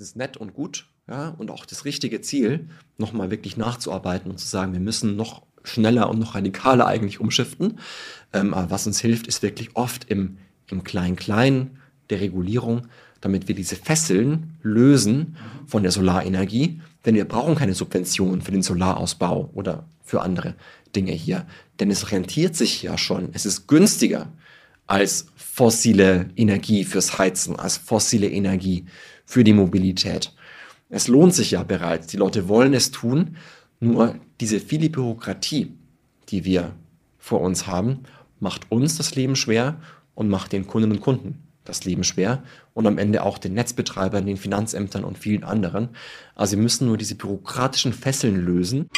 ist nett und gut, ja, und auch das richtige Ziel, nochmal wirklich nachzuarbeiten und zu sagen, wir müssen noch schneller und noch radikaler eigentlich umschiften. Ähm, aber was uns hilft, ist wirklich oft im, im Klein-Klein der Regulierung, damit wir diese Fesseln lösen von der Solarenergie. Denn wir brauchen keine Subventionen für den Solarausbau oder für andere Dinge hier. Denn es rentiert sich ja schon. Es ist günstiger als fossile Energie fürs Heizen, als fossile Energie für die Mobilität. Es lohnt sich ja bereits. Die Leute wollen es tun. Nur diese viele Bürokratie, die wir vor uns haben, macht uns das Leben schwer und macht den Kundinnen und Kunden das Leben schwer und am Ende auch den Netzbetreibern, den Finanzämtern und vielen anderen. Also wir müssen nur diese bürokratischen Fesseln lösen.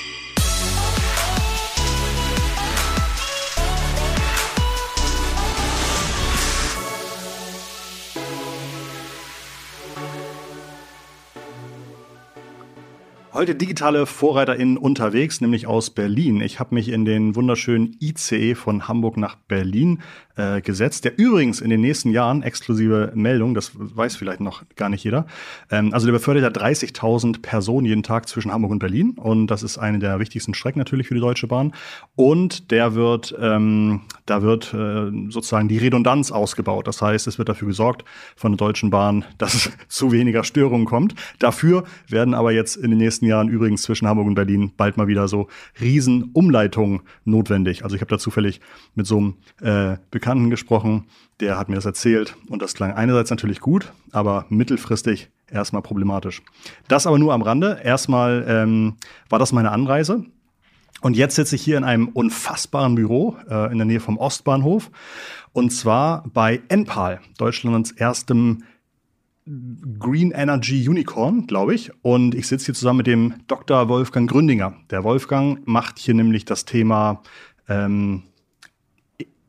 Heute digitale VorreiterInnen unterwegs, nämlich aus Berlin. Ich habe mich in den wunderschönen ICE von Hamburg nach Berlin äh, gesetzt, der übrigens in den nächsten Jahren, exklusive Meldung, das weiß vielleicht noch gar nicht jeder, ähm, also der befördert ja 30.000 Personen jeden Tag zwischen Hamburg und Berlin und das ist eine der wichtigsten Strecken natürlich für die Deutsche Bahn und der wird, ähm, da wird äh, sozusagen die Redundanz ausgebaut. Das heißt, es wird dafür gesorgt von der Deutschen Bahn, dass es zu weniger Störungen kommt. Dafür werden aber jetzt in den nächsten Jahren übrigens zwischen Hamburg und Berlin bald mal wieder so Riesenumleitungen notwendig. Also ich habe da zufällig mit so einem äh, Bekannten gesprochen, der hat mir das erzählt und das klang einerseits natürlich gut, aber mittelfristig erstmal problematisch. Das aber nur am Rande. Erstmal ähm, war das meine Anreise. Und jetzt sitze ich hier in einem unfassbaren Büro äh, in der Nähe vom Ostbahnhof. Und zwar bei Enpal, Deutschlands erstem Green Energy Unicorn, glaube ich. Und ich sitze hier zusammen mit dem Dr. Wolfgang Gründinger. Der Wolfgang macht hier nämlich das Thema ähm,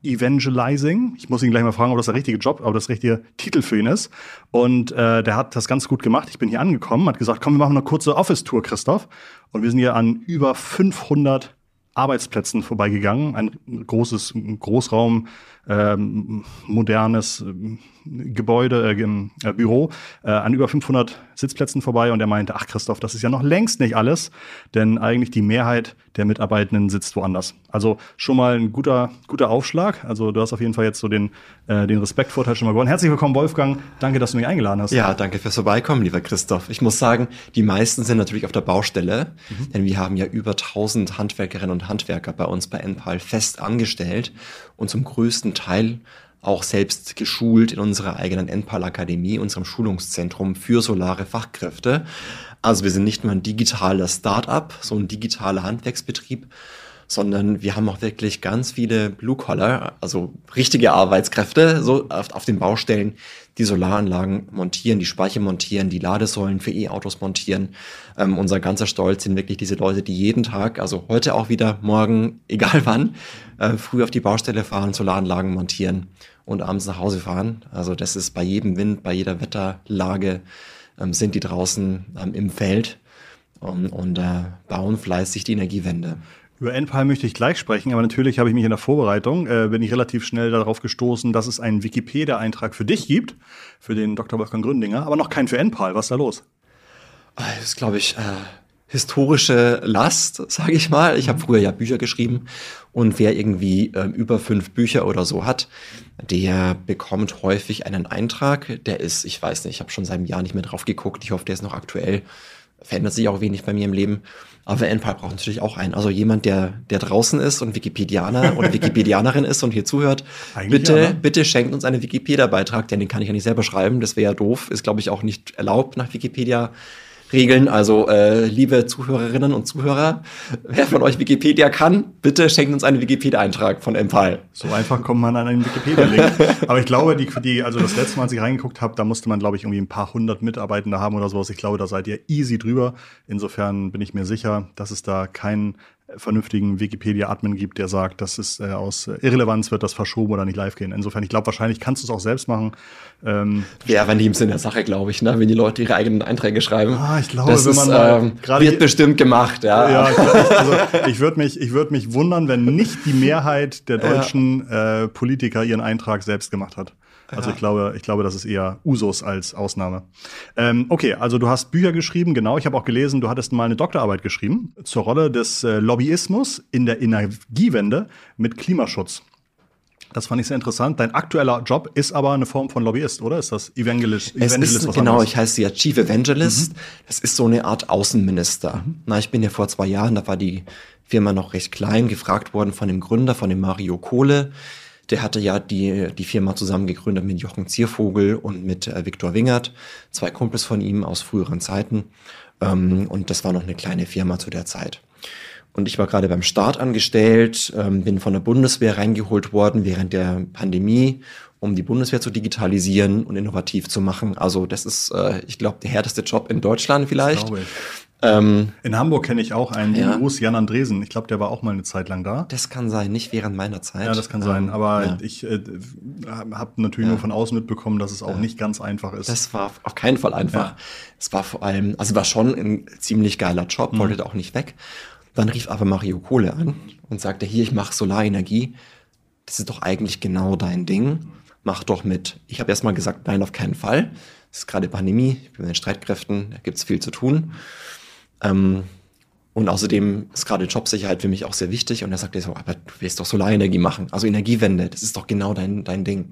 Evangelizing. Ich muss ihn gleich mal fragen, ob das der richtige Job, ob das der richtige Titel für ihn ist. Und äh, der hat das ganz gut gemacht. Ich bin hier angekommen, hat gesagt, komm, wir machen eine kurze Office-Tour, Christoph. Und wir sind hier an über 500 Arbeitsplätzen vorbeigegangen. Ein großes Großraum, ähm, modernes äh, Gebäude, äh, äh, Büro, äh, an über 500 Sitzplätzen vorbei. Und er meinte, ach Christoph, das ist ja noch längst nicht alles, denn eigentlich die Mehrheit der Mitarbeitenden sitzt woanders. Also schon mal ein guter, guter Aufschlag. Also du hast auf jeden Fall jetzt so den, äh, den Respektvorteil schon mal gewonnen. Herzlich willkommen, Wolfgang. Danke, dass du mich eingeladen hast. Ja, danke fürs Vorbeikommen, lieber Christoph. Ich muss sagen, die meisten sind natürlich auf der Baustelle, mhm. denn wir haben ja über 1000 Handwerkerinnen und Handwerker bei uns bei NPAL fest angestellt und zum größten Teil auch selbst geschult in unserer eigenen NPAL Akademie, unserem Schulungszentrum für solare Fachkräfte. Also wir sind nicht nur ein digitaler Start-up, so ein digitaler Handwerksbetrieb, sondern wir haben auch wirklich ganz viele Blue-Collar, also richtige Arbeitskräfte, so auf, auf den Baustellen, die Solaranlagen montieren, die Speicher montieren, die Ladesäulen für E-Autos montieren. Ähm, unser ganzer Stolz sind wirklich diese Leute, die jeden Tag, also heute auch wieder, morgen, egal wann, äh, früh auf die Baustelle fahren, Solaranlagen montieren und abends nach Hause fahren. Also das ist bei jedem Wind, bei jeder Wetterlage ähm, sind die draußen ähm, im Feld und, und äh, bauen fleißig die Energiewende. Über NPAL möchte ich gleich sprechen, aber natürlich habe ich mich in der Vorbereitung, äh, bin ich relativ schnell darauf gestoßen, dass es einen Wikipedia-Eintrag für dich gibt, für den Dr. Wolfgang Gründinger, aber noch keinen für NPAL. Was ist da los? Ah, das ist, glaube ich, äh, historische Last, sage ich mal. Ich habe früher ja Bücher geschrieben und wer irgendwie äh, über fünf Bücher oder so hat, der bekommt häufig einen Eintrag. Der ist, ich weiß nicht, ich habe schon seit einem Jahr nicht mehr drauf geguckt. Ich hoffe, der ist noch aktuell. Verändert sich auch wenig bei mir im Leben. Aber NPAL braucht natürlich auch einen. Also jemand, der, der draußen ist und Wikipedianer oder Wikipedianerin ist und hier zuhört, bitte, ja, ne? bitte schenkt uns einen Wikipedia-Beitrag, denn den kann ich ja nicht selber schreiben. Das wäre ja doof. Ist, glaube ich, auch nicht erlaubt nach Wikipedia. Regeln. Also, äh, liebe Zuhörerinnen und Zuhörer, wer von euch Wikipedia kann, bitte schenkt uns einen Wikipedia-Eintrag von Empal. So einfach kommt man an einen Wikipedia-Link. Aber ich glaube, die, die, also das letzte Mal, als ich reingeguckt habe, da musste man, glaube ich, irgendwie ein paar hundert Mitarbeitende haben oder sowas. Ich glaube, da seid ihr easy drüber. Insofern bin ich mir sicher, dass es da keinen vernünftigen Wikipedia-Admin gibt, der sagt, das ist äh, aus Irrelevanz wird das verschoben oder nicht live gehen. Insofern, ich glaube, wahrscheinlich kannst du es auch selbst machen. Ähm, Wäre aber nie im Sinne der Sache, glaube ich, ne? wenn die Leute ihre eigenen Einträge schreiben. Ah, ich glaube, das wenn man ist, ähm, wird bestimmt gemacht, ja. Ja, ich, also, ich würde mich, ich würde mich wundern, wenn nicht die Mehrheit der deutschen ja. äh, Politiker ihren Eintrag selbst gemacht hat. Also ja. ich glaube, ich glaube, das ist eher Usus als Ausnahme. Ähm, okay, also du hast Bücher geschrieben, genau. Ich habe auch gelesen, du hattest mal eine Doktorarbeit geschrieben zur Rolle des äh, Lobbyismus in der Energiewende mit Klimaschutz. Das fand ich sehr interessant. Dein aktueller Job ist aber eine Form von Lobbyist, oder? Ist das Evangelist? Es Evangelist ist, genau, ich heiße ja Chief Evangelist. Mhm. Das ist so eine Art Außenminister. Mhm. Na, ich bin ja vor zwei Jahren, da war die Firma noch recht klein, gefragt worden von dem Gründer, von dem Mario Kohle. Der hatte ja die, die Firma zusammen gegründet mit Jochen Ziervogel und mit äh, Viktor Wingert, zwei Kumpels von ihm aus früheren Zeiten. Ähm, und das war noch eine kleine Firma zu der Zeit. Und ich war gerade beim Start angestellt, ähm, bin von der Bundeswehr reingeholt worden während der Pandemie, um die Bundeswehr zu digitalisieren und innovativ zu machen. Also das ist, äh, ich glaube, der härteste Job in Deutschland vielleicht. Das ähm, in Hamburg kenne ich auch einen, ja. Gruß, Jan Andresen. Ich glaube, der war auch mal eine Zeit lang da. Das kann sein, nicht während meiner Zeit. Ja, das kann ähm, sein. Aber ja. ich äh, habe natürlich ja. nur von außen mitbekommen, dass es auch nicht ganz einfach ist. Das war auf keinen Fall einfach. Es war vor allem, also war schon ein ziemlich geiler Job, mhm. wollte auch nicht weg. Dann rief aber Mario Kohle an und sagte, hier, ich mache Solarenergie. Das ist doch eigentlich genau dein Ding. Mach doch mit. Ich habe erstmal gesagt, nein, auf keinen Fall. Es ist gerade Pandemie, ich bin mit den Streitkräften, da gibt's viel zu tun. Ähm, und außerdem ist gerade Jobsicherheit für mich auch sehr wichtig. Und er sagte so, aber du willst doch Solarenergie machen. Also Energiewende, das ist doch genau dein, dein Ding.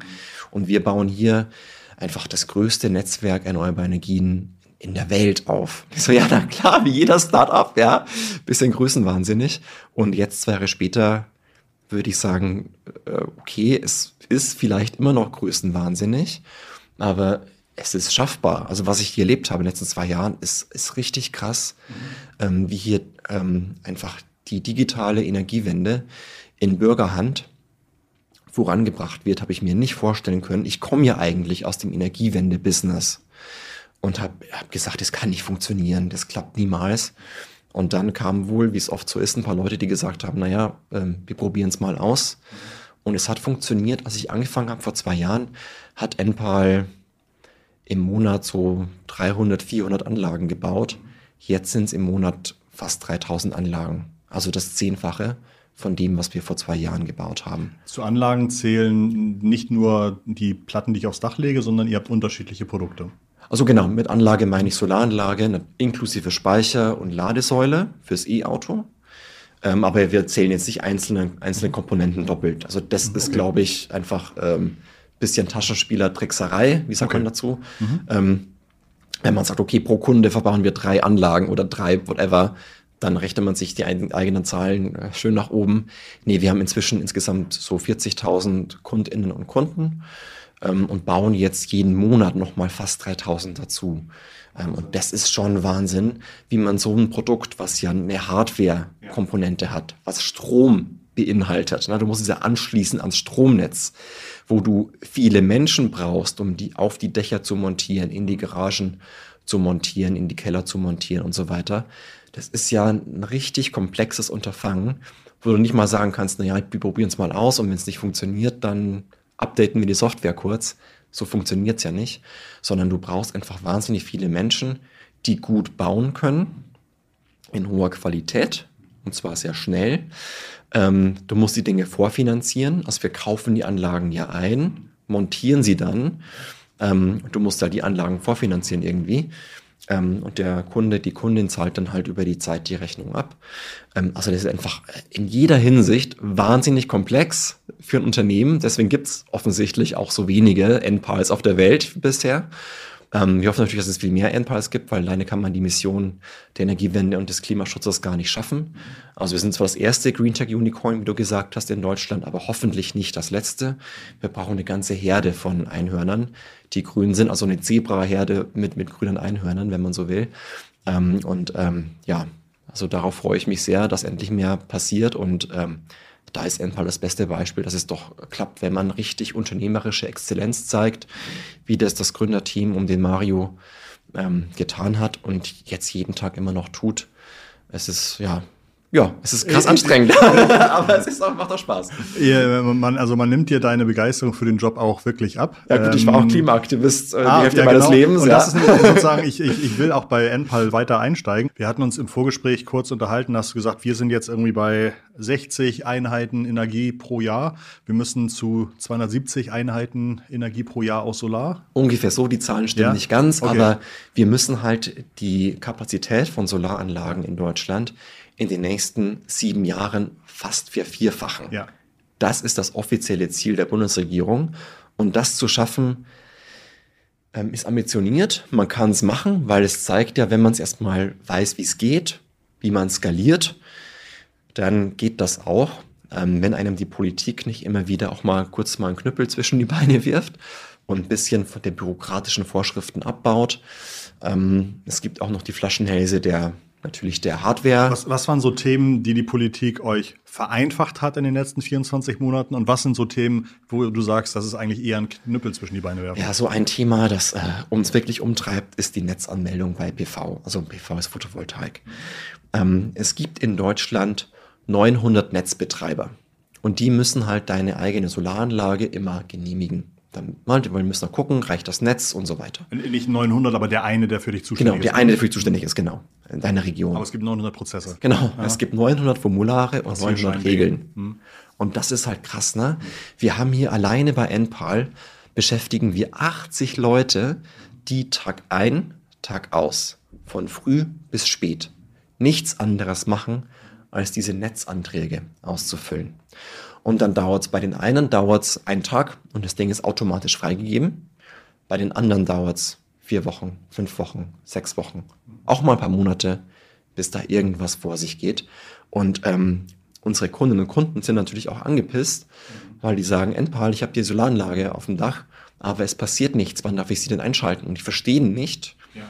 Und wir bauen hier einfach das größte Netzwerk erneuerbarer Energien in der Welt auf. Ich so, ja, na klar, wie jeder Startup, ja. Bisschen größenwahnsinnig. Und jetzt, zwei Jahre später, würde ich sagen, äh, okay, es ist vielleicht immer noch größenwahnsinnig, aber es ist schaffbar. Also was ich hier erlebt habe in den letzten zwei Jahren, ist, ist richtig krass, mhm. ähm, wie hier ähm, einfach die digitale Energiewende in Bürgerhand vorangebracht wird, habe ich mir nicht vorstellen können. Ich komme ja eigentlich aus dem Energiewende-Business und habe hab gesagt, das kann nicht funktionieren, das klappt niemals. Und dann kamen wohl, wie es oft so ist, ein paar Leute, die gesagt haben, naja, ähm, wir probieren es mal aus. Und es hat funktioniert. Als ich angefangen habe vor zwei Jahren, hat Enpal im Monat so 300, 400 Anlagen gebaut. Jetzt sind es im Monat fast 3000 Anlagen. Also das Zehnfache von dem, was wir vor zwei Jahren gebaut haben. Zu Anlagen zählen nicht nur die Platten, die ich aufs Dach lege, sondern ihr habt unterschiedliche Produkte. Also genau, mit Anlage meine ich Solaranlage, inklusive Speicher und Ladesäule fürs E-Auto. Ähm, aber wir zählen jetzt nicht einzelne, einzelne Komponenten doppelt. Also das okay. ist, glaube ich, einfach ähm, bisschen Taschenspieler-Trickserei, wie sagt okay. man dazu? Mhm. Ähm, wenn man sagt, okay, pro Kunde verbauen wir drei Anlagen oder drei, whatever, dann rechnet man sich die eigenen Zahlen äh, schön nach oben. Nee, wir haben inzwischen insgesamt so 40.000 Kundinnen und Kunden ähm, und bauen jetzt jeden Monat nochmal fast 3000 dazu. Ähm, und das ist schon Wahnsinn, wie man so ein Produkt, was ja eine Hardware-Komponente hat, was Strom beinhaltet. Na, du musst es ja anschließen ans Stromnetz, wo du viele Menschen brauchst, um die auf die Dächer zu montieren, in die Garagen zu montieren, in die Keller zu montieren und so weiter. Das ist ja ein richtig komplexes Unterfangen, wo du nicht mal sagen kannst, naja, wir probieren es mal aus und wenn es nicht funktioniert, dann updaten wir die Software kurz. So funktioniert's ja nicht, sondern du brauchst einfach wahnsinnig viele Menschen, die gut bauen können, in hoher Qualität, und zwar sehr schnell. Ähm, du musst die Dinge vorfinanzieren, also wir kaufen die Anlagen ja ein, montieren sie dann. Ähm, du musst da die Anlagen vorfinanzieren irgendwie. Ähm, und der Kunde, die Kundin zahlt dann halt über die Zeit die Rechnung ab. Ähm, also das ist einfach in jeder Hinsicht wahnsinnig komplex für ein Unternehmen. Deswegen gibt's offensichtlich auch so wenige NPALs auf der Welt bisher. Ähm, wir hoffen natürlich, dass es viel mehr NPALs gibt, weil alleine kann man die Mission der Energiewende und des Klimaschutzes gar nicht schaffen. Also wir sind zwar das erste Green Tech Unicorn, wie du gesagt hast, in Deutschland, aber hoffentlich nicht das letzte. Wir brauchen eine ganze Herde von Einhörnern, die grün sind, also eine Zebra-Herde mit, mit grünen Einhörnern, wenn man so will. Ähm, und ähm, ja, also darauf freue ich mich sehr, dass endlich mehr passiert und ähm, da ist Enpal das beste Beispiel, dass es doch klappt, wenn man richtig unternehmerische Exzellenz zeigt, wie das das Gründerteam um den Mario ähm, getan hat und jetzt jeden Tag immer noch tut. Es ist ja Ja, es ist krass anstrengend, aber es ist auch, macht auch Spaß. Ja, man, also man nimmt dir deine Begeisterung für den Job auch wirklich ab. Ja gut, ich war auch ähm, Klimaaktivist äh, ah, die Hälfte ja, meines genau. Lebens. Und ja. das ist sozusagen, ich, ich, ich will auch bei NPAL weiter einsteigen. Wir hatten uns im Vorgespräch kurz unterhalten, hast du gesagt, wir sind jetzt irgendwie bei 60 Einheiten Energie pro Jahr. Wir müssen zu 270 Einheiten Energie pro Jahr aus Solar. Ungefähr so, die Zahlen stimmen ja? nicht ganz, okay. aber wir müssen halt die Kapazität von Solaranlagen in Deutschland in den nächsten sieben Jahren fast vervierfachen. Ja. Das ist das offizielle Ziel der Bundesregierung. Und das zu schaffen, ähm, ist ambitioniert. Man kann es machen, weil es zeigt ja, wenn man es erstmal weiß, wie es geht, wie man skaliert, dann geht das auch. Ähm, wenn einem die Politik nicht immer wieder auch mal kurz mal einen Knüppel zwischen die Beine wirft und ein bisschen von den bürokratischen Vorschriften abbaut. Ähm, es gibt auch noch die Flaschenhälse der natürlich der Hardware. Was, was waren so Themen, die die Politik euch vereinfacht hat in den letzten 24 Monaten? Und was sind so Themen, wo du sagst, das ist eigentlich eher ein Knüppel zwischen die Beine werfen? Ja, so ein Thema, das äh, uns wirklich umtreibt, ist die Netzanmeldung bei PV. Also PV ist Photovoltaik. Ähm, es gibt in Deutschland 900 Netzbetreiber. Und die müssen halt deine eigene Solaranlage immer genehmigen. Dann wir müssen noch gucken, reicht das Netz und so weiter. Nicht 900, aber der eine, der für dich zuständig genau, ist. Genau, der eine, der für dich zuständig ist, genau. In deiner Region. Aber es gibt 900 Prozesse. Genau, ja. es gibt 900 Formulare und 900 Regeln. Hm. Und das ist halt krass, ne? Wir haben hier alleine bei NPAL beschäftigen wir 80 Leute, die Tag ein, Tag aus, von früh bis spät, nichts anderes machen, als diese Netzanträge auszufüllen. Und dann dauert es bei den einen dauert's einen Tag und das Ding ist automatisch freigegeben. Bei den anderen dauert es vier Wochen, fünf Wochen, sechs Wochen, auch mal ein paar Monate, bis da irgendwas vor sich geht. Und ähm, unsere Kundinnen und Kunden sind natürlich auch angepisst, weil die sagen, Endpal, ich habe die Solaranlage auf dem Dach, aber es passiert nichts, wann darf ich sie denn einschalten? Und die verstehen nicht ja.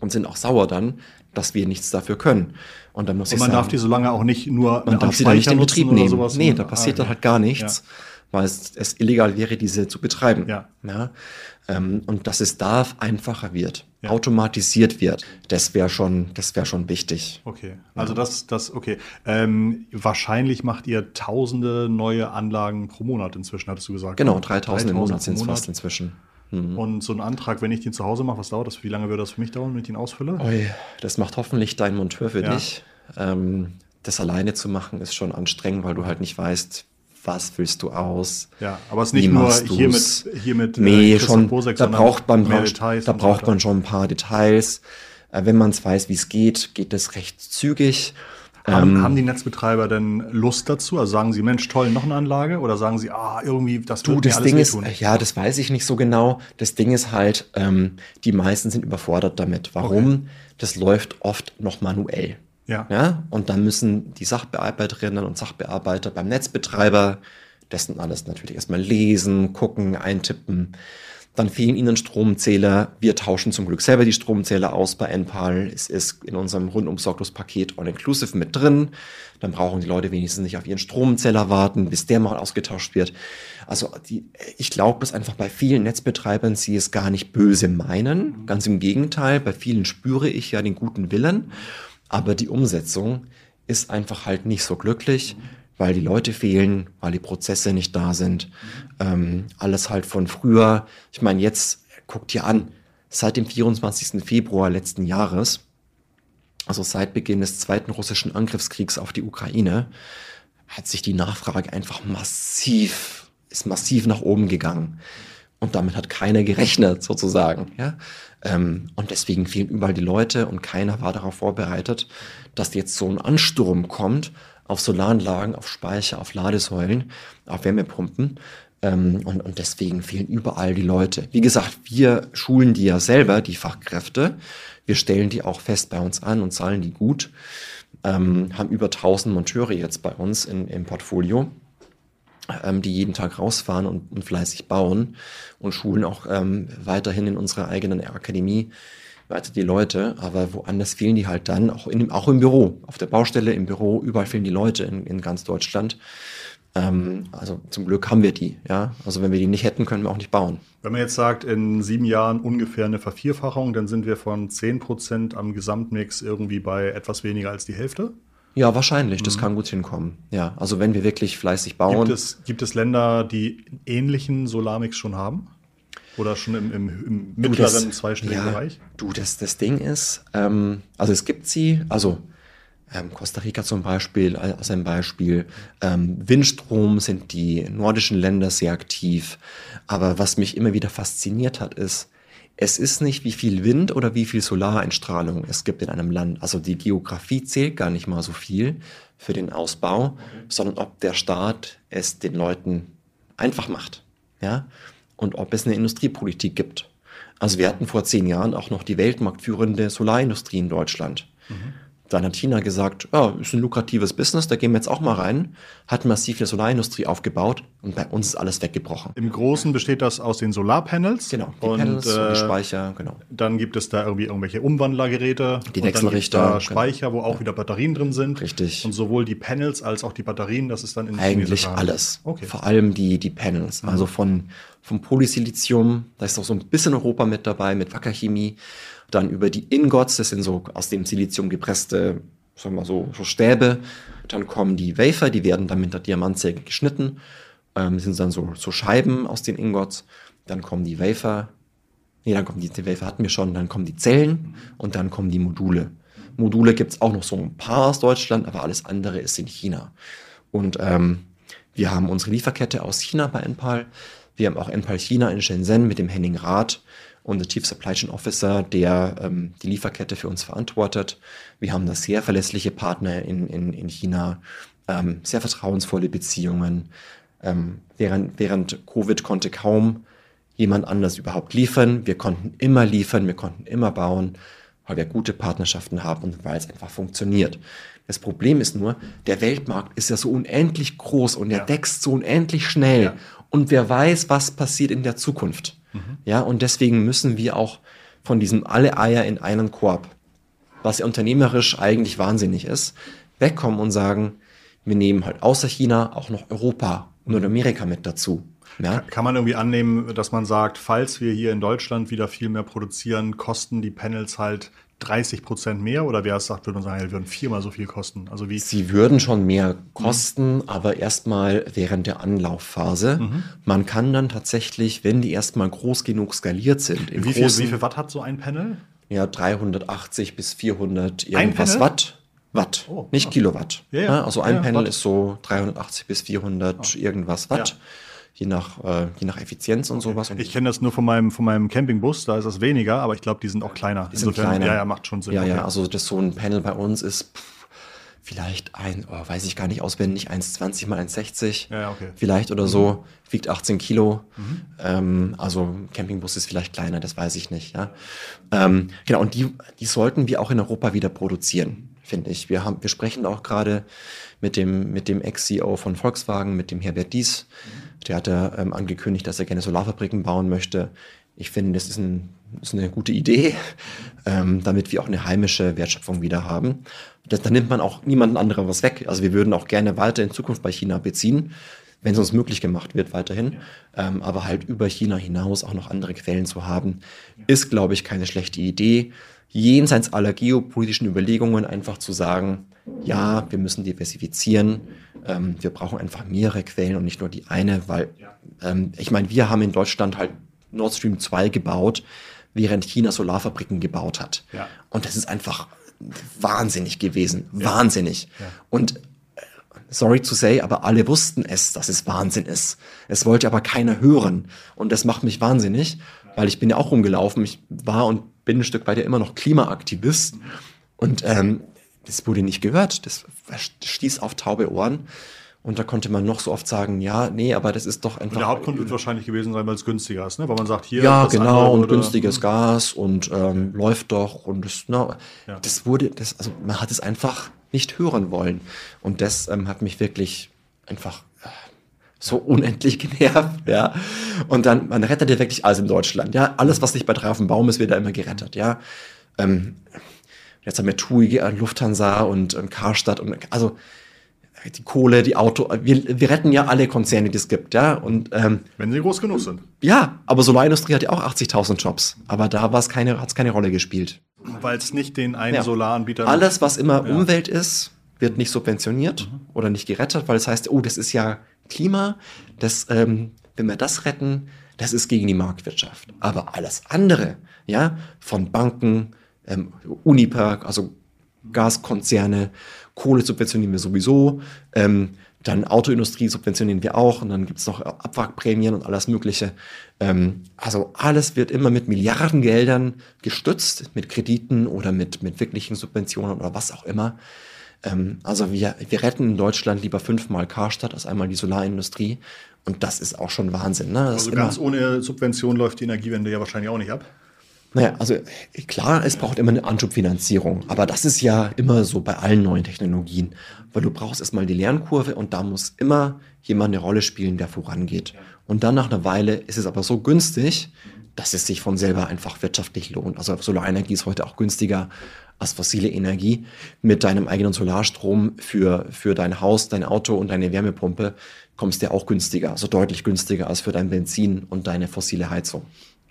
und sind auch sauer dann, dass wir nichts dafür können. Und dann muss und ich man sagen, darf die so lange auch nicht nur man darf sie dann nicht in Betrieb nehmen. Sowas nee, da passiert ah, dann halt gar nichts, ja. weil es, es, illegal wäre, diese zu betreiben. Ja. ja? Ähm, und dass es da einfacher wird, ja. automatisiert wird, das wäre schon, das wäre schon wichtig. Okay, also das, das, okay. Ähm, wahrscheinlich macht ihr tausende neue Anlagen pro Monat inzwischen, hattest du gesagt. Genau, 3000 im Monat sind es fast inzwischen. Mhm. Und so ein Antrag, wenn ich den zu Hause mache, was dauert das? Wie lange würde das für mich dauern, wenn ich den ausfülle? Oi, das macht hoffentlich dein Monteur für ja. dich. Ähm, das alleine zu machen ist schon anstrengend, weil du halt nicht weißt, was willst du aus? Ja, aber es ist nicht nur hier mit, hier mit nee, äh, schon, Bosek, da braucht man, da braucht man schon ein paar Details. Äh, wenn man es weiß, wie es geht, geht es recht zügig. Haben, ähm, haben die Netzbetreiber denn Lust dazu? Also sagen sie, Mensch, toll, noch eine Anlage? Oder sagen sie, ah, irgendwie, das du, das Ding ist, Ja, das weiß ich nicht so genau. Das Ding ist halt, ähm, die meisten sind überfordert damit. Warum? Okay. Das läuft oft noch manuell. Ja. ja. Und dann müssen die Sachbearbeiterinnen und Sachbearbeiter beim Netzbetreiber dessen alles natürlich erstmal lesen, gucken, eintippen. Dann fehlen ihnen Stromzähler. Wir tauschen zum Glück selber die Stromzähler aus bei NPAL. Es ist in unserem Rundumsorgungspaket All-Inclusive mit drin. Dann brauchen die Leute wenigstens nicht auf ihren Stromzähler warten, bis der mal ausgetauscht wird. Also die, ich glaube, dass einfach bei vielen Netzbetreibern sie es gar nicht böse meinen. Ganz im Gegenteil, bei vielen spüre ich ja den guten Willen. Aber die Umsetzung ist einfach halt nicht so glücklich weil die Leute fehlen, weil die Prozesse nicht da sind. Ähm, alles halt von früher. Ich meine, jetzt guckt ihr an, seit dem 24. Februar letzten Jahres, also seit Beginn des zweiten russischen Angriffskriegs auf die Ukraine, hat sich die Nachfrage einfach massiv, ist massiv nach oben gegangen. Und damit hat keiner gerechnet, sozusagen. Ja? Ähm, und deswegen fehlen überall die Leute und keiner war darauf vorbereitet, dass jetzt so ein Ansturm kommt auf Solaranlagen, auf Speicher, auf Ladesäulen, auf Wärmepumpen. Ähm, und, und deswegen fehlen überall die Leute. Wie gesagt, wir schulen die ja selber, die Fachkräfte. Wir stellen die auch fest bei uns an und zahlen die gut. Ähm, haben über 1000 Monteure jetzt bei uns in, im Portfolio, ähm, die jeden Tag rausfahren und, und fleißig bauen und schulen auch ähm, weiterhin in unserer eigenen Akademie weiter die Leute, aber woanders fehlen die halt dann, auch, in, auch im Büro, auf der Baustelle, im Büro, überall fehlen die Leute in, in ganz Deutschland. Ähm, also zum Glück haben wir die, ja. Also wenn wir die nicht hätten, können wir auch nicht bauen. Wenn man jetzt sagt, in sieben Jahren ungefähr eine Vervierfachung, dann sind wir von 10 Prozent am Gesamtmix irgendwie bei etwas weniger als die Hälfte. Ja, wahrscheinlich. Das mhm. kann gut hinkommen. Ja, also wenn wir wirklich fleißig bauen. Gibt es, gibt es Länder, die ähnlichen Solarmix schon haben? Oder schon im, im, im mittleren zweistelligen ja, Bereich? Du, das, das Ding ist, ähm, also es gibt sie, also ähm, Costa Rica zum Beispiel als ein Beispiel. Ähm, Windstrom sind die nordischen Länder sehr aktiv. Aber was mich immer wieder fasziniert hat, ist, es ist nicht, wie viel Wind oder wie viel Solareinstrahlung es gibt in einem Land. Also die Geografie zählt gar nicht mal so viel für den Ausbau, sondern ob der Staat es den Leuten einfach macht. Ja? Und ob es eine Industriepolitik gibt. Also wir hatten vor zehn Jahren auch noch die weltmarktführende Solarindustrie in Deutschland. Mhm. Dann hat China gesagt, ja, ist ein lukratives Business, da gehen wir jetzt auch mal rein, hat massiv eine Solarindustrie aufgebaut und bei uns ist alles weggebrochen. Im Großen besteht das aus den Solarpanels. Genau, die und, Panels äh, und die Speicher, genau. Dann gibt es da irgendwie irgendwelche Umwandlergeräte. Die Wechselrichter. Genau. Speicher, wo auch wieder Batterien drin sind. Richtig. Und sowohl die Panels als auch die Batterien, das ist dann in Eigentlich alles. Okay. Vor allem die, die Panels. Mhm. Also von, vom Polysilizium, da ist auch so ein bisschen Europa mit dabei, mit Wackerchemie dann über die Ingots, das sind so aus dem Silizium gepresste, sagen wir so, so Stäbe. Dann kommen die Wafer, die werden dann mit der Diamantsäge geschnitten, ähm, sind dann so, so Scheiben aus den Ingots. Dann kommen die Wafer, nee, dann kommen die, die Wafer hatten wir schon, dann kommen die Zellen und dann kommen die Module. Module gibt es auch noch so ein paar aus Deutschland, aber alles andere ist in China. Und ähm, wir haben unsere Lieferkette aus China bei Enpal. Wir haben auch Enpal China in Shenzhen mit dem Henning Rath unser Chief Supply Chain Officer, der ähm, die Lieferkette für uns verantwortet. Wir haben da sehr verlässliche Partner in, in, in China, ähm, sehr vertrauensvolle Beziehungen. Ähm, während, während Covid konnte kaum jemand anders überhaupt liefern. Wir konnten immer liefern, wir konnten immer bauen, weil wir gute Partnerschaften haben und weil es einfach funktioniert. Das Problem ist nur, der Weltmarkt ist ja so unendlich groß und er ja. wächst so unendlich schnell. Ja. Und wer weiß, was passiert in der Zukunft. Mhm. Ja, und deswegen müssen wir auch von diesem alle Eier in einen Korb, was ja unternehmerisch eigentlich wahnsinnig ist, wegkommen und sagen, wir nehmen halt außer China auch noch Europa und Nordamerika mit dazu. Ja? Kann man irgendwie annehmen, dass man sagt, falls wir hier in Deutschland wieder viel mehr produzieren, kosten die Panels halt 30 Prozent mehr oder wer es sagt, würde man sagen, ja, würden viermal so viel kosten. Also wie? Sie würden schon mehr kosten, mhm. aber erstmal während der Anlaufphase. Mhm. Man kann dann tatsächlich, wenn die erstmal groß genug skaliert sind, wie, viel, wie viel Watt hat so ein Panel? Ja, 380 bis 400 irgendwas Watt. Watt, oh, nicht ah. Kilowatt. Ja, ja. Also ein ja, Panel Watt. ist so 380 bis 400 ah. irgendwas Watt je nach, äh, je nach Effizienz und sowas. Und ich kenne das nur von meinem, von meinem Campingbus, da ist das weniger, aber ich glaube, die sind auch kleiner. Die sind kleiner. Ja, ja, macht schon Sinn. Ja, okay. ja, also das so ein Panel bei uns ist pff, vielleicht ein, oh, weiß ich gar nicht auswendig, 1,20 mal 1,60. Ja, okay. Vielleicht oder so, mhm. wiegt 18 Kilo. Mhm. Ähm, also Campingbus ist vielleicht kleiner, das weiß ich nicht. Ja. Ähm, genau, und die, die sollten wir auch in Europa wieder produzieren finde ich. Wir, haben, wir sprechen auch gerade mit dem, mit dem Ex-CEO von Volkswagen, mit dem Herbert Dies. Der hat ja ähm, angekündigt, dass er gerne Solarfabriken bauen möchte. Ich finde, das ist, ein, ist eine gute Idee, ähm, damit wir auch eine heimische Wertschöpfung wieder haben. Das, da nimmt man auch niemanden anderen was weg. Also wir würden auch gerne weiter in Zukunft bei China beziehen, wenn es uns möglich gemacht wird weiterhin. Ähm, aber halt über China hinaus auch noch andere Quellen zu haben, ist, glaube ich, keine schlechte Idee jenseits aller geopolitischen Überlegungen einfach zu sagen, ja, wir müssen diversifizieren, ähm, wir brauchen einfach mehrere Quellen und nicht nur die eine, weil ähm, ich meine, wir haben in Deutschland halt Nord Stream 2 gebaut, während China Solarfabriken gebaut hat. Ja. Und das ist einfach wahnsinnig gewesen, ja. wahnsinnig. Ja. Und äh, sorry to say, aber alle wussten es, dass es Wahnsinn ist. Es wollte aber keiner hören. Und das macht mich wahnsinnig, weil ich bin ja auch rumgelaufen. Ich war und bin ein Stück weit ja immer noch Klimaaktivist und ähm, das wurde nicht gehört. Das stieß auf taube Ohren. Und da konnte man noch so oft sagen, ja, nee, aber das ist doch einfach. Und der Hauptgrund wird wahrscheinlich gewesen sein, weil es günstiger ist, ne? Weil man sagt, hier. Ja, genau, und günstiges Gas und ähm, läuft doch und das, na, ja. das wurde, das, also man hat es einfach nicht hören wollen. Und das ähm, hat mich wirklich einfach so unendlich genervt, ja. Und dann, man rettet ja wirklich alles in Deutschland, ja. Alles, was nicht bei drei auf dem Baum ist, wird da immer gerettet, ja. Ähm, jetzt haben wir TUI, äh, Lufthansa und, und Karstadt und, also, die Kohle, die Auto, wir, wir retten ja alle Konzerne, die es gibt, ja. Und, ähm, Wenn sie groß genug sind. Ja, aber Solarindustrie hat ja auch 80.000 Jobs. Aber da war es keine, hat es keine Rolle gespielt. Weil es nicht den einen ja. Solaranbieter Alles, was immer ja. Umwelt ist, wird nicht subventioniert mhm. oder nicht gerettet, weil es heißt, oh, das ist ja Klima, das, ähm, wenn wir das retten, das ist gegen die Marktwirtschaft. Aber alles andere, ja, von Banken, ähm, Uniper, also Gaskonzerne, Kohle subventionieren wir sowieso, ähm, dann Autoindustrie subventionieren wir auch und dann gibt's noch Abwrackprämien und alles Mögliche. Ähm, also alles wird immer mit Milliardengeldern gestützt, mit Krediten oder mit, mit wirklichen Subventionen oder was auch immer. Ähm, also wir, wir retten in Deutschland lieber fünfmal Karstadt als einmal die Solarindustrie. Und das ist auch schon Wahnsinn. Ne? also ganz ohne Subvention läuft die Energiewende ja wahrscheinlich auch nicht ab. Naja, also klar, es braucht immer eine Anschubfinanzierung, aber das ist ja immer so bei allen neuen Technologien, weil du brauchst erstmal die Lernkurve und da muss immer jemand eine Rolle spielen, der vorangeht. Und dann nach einer Weile ist es aber so günstig, dass es sich von selber einfach wirtschaftlich lohnt. Also Solarenergie ist heute auch günstiger als fossile Energie. Mit deinem eigenen Solarstrom für, für dein Haus, dein Auto und deine Wärmepumpe kommst du ja auch günstiger, also deutlich günstiger als für dein Benzin und deine fossile Heizung.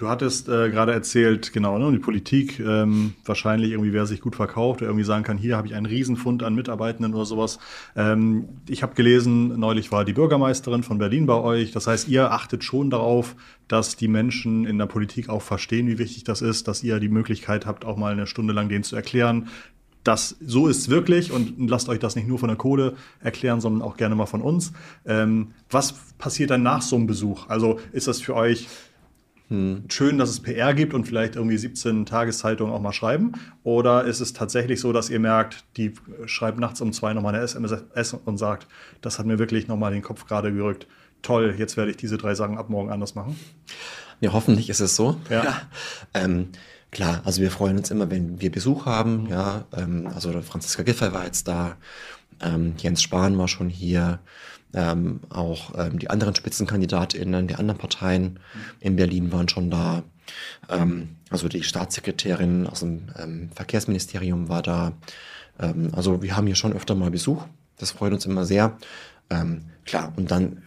Du hattest äh, gerade erzählt, genau, ne, die Politik, ähm, wahrscheinlich irgendwie, wer sich gut verkauft, der irgendwie sagen kann, hier habe ich einen Riesenfund an Mitarbeitenden oder sowas. Ähm, ich habe gelesen, neulich war die Bürgermeisterin von Berlin bei euch. Das heißt, ihr achtet schon darauf, dass die Menschen in der Politik auch verstehen, wie wichtig das ist, dass ihr die Möglichkeit habt, auch mal eine Stunde lang denen zu erklären, dass so ist es wirklich und lasst euch das nicht nur von der Kohle erklären, sondern auch gerne mal von uns. Ähm, was passiert dann nach so einem Besuch? Also ist das für euch hm. schön, dass es PR gibt und vielleicht irgendwie 17 Tageszeitungen auch mal schreiben? Oder ist es tatsächlich so, dass ihr merkt, die schreibt nachts um zwei nochmal eine SMS und sagt, das hat mir wirklich nochmal den Kopf gerade gerückt. Toll, jetzt werde ich diese drei Sachen ab morgen anders machen? Ja, hoffentlich ist es so. Ja. ja. Ähm, klar, also wir freuen uns immer, wenn wir Besuch haben. Ja, ähm, also Franziska Giffey war jetzt da, ähm, Jens Spahn war schon hier ähm, auch ähm, die anderen SpitzenkandidatInnen der anderen Parteien in Berlin waren schon da. Ähm, also die Staatssekretärin aus dem ähm, Verkehrsministerium war da. Ähm, also wir haben hier schon öfter mal Besuch. Das freut uns immer sehr. Ähm, klar, und dann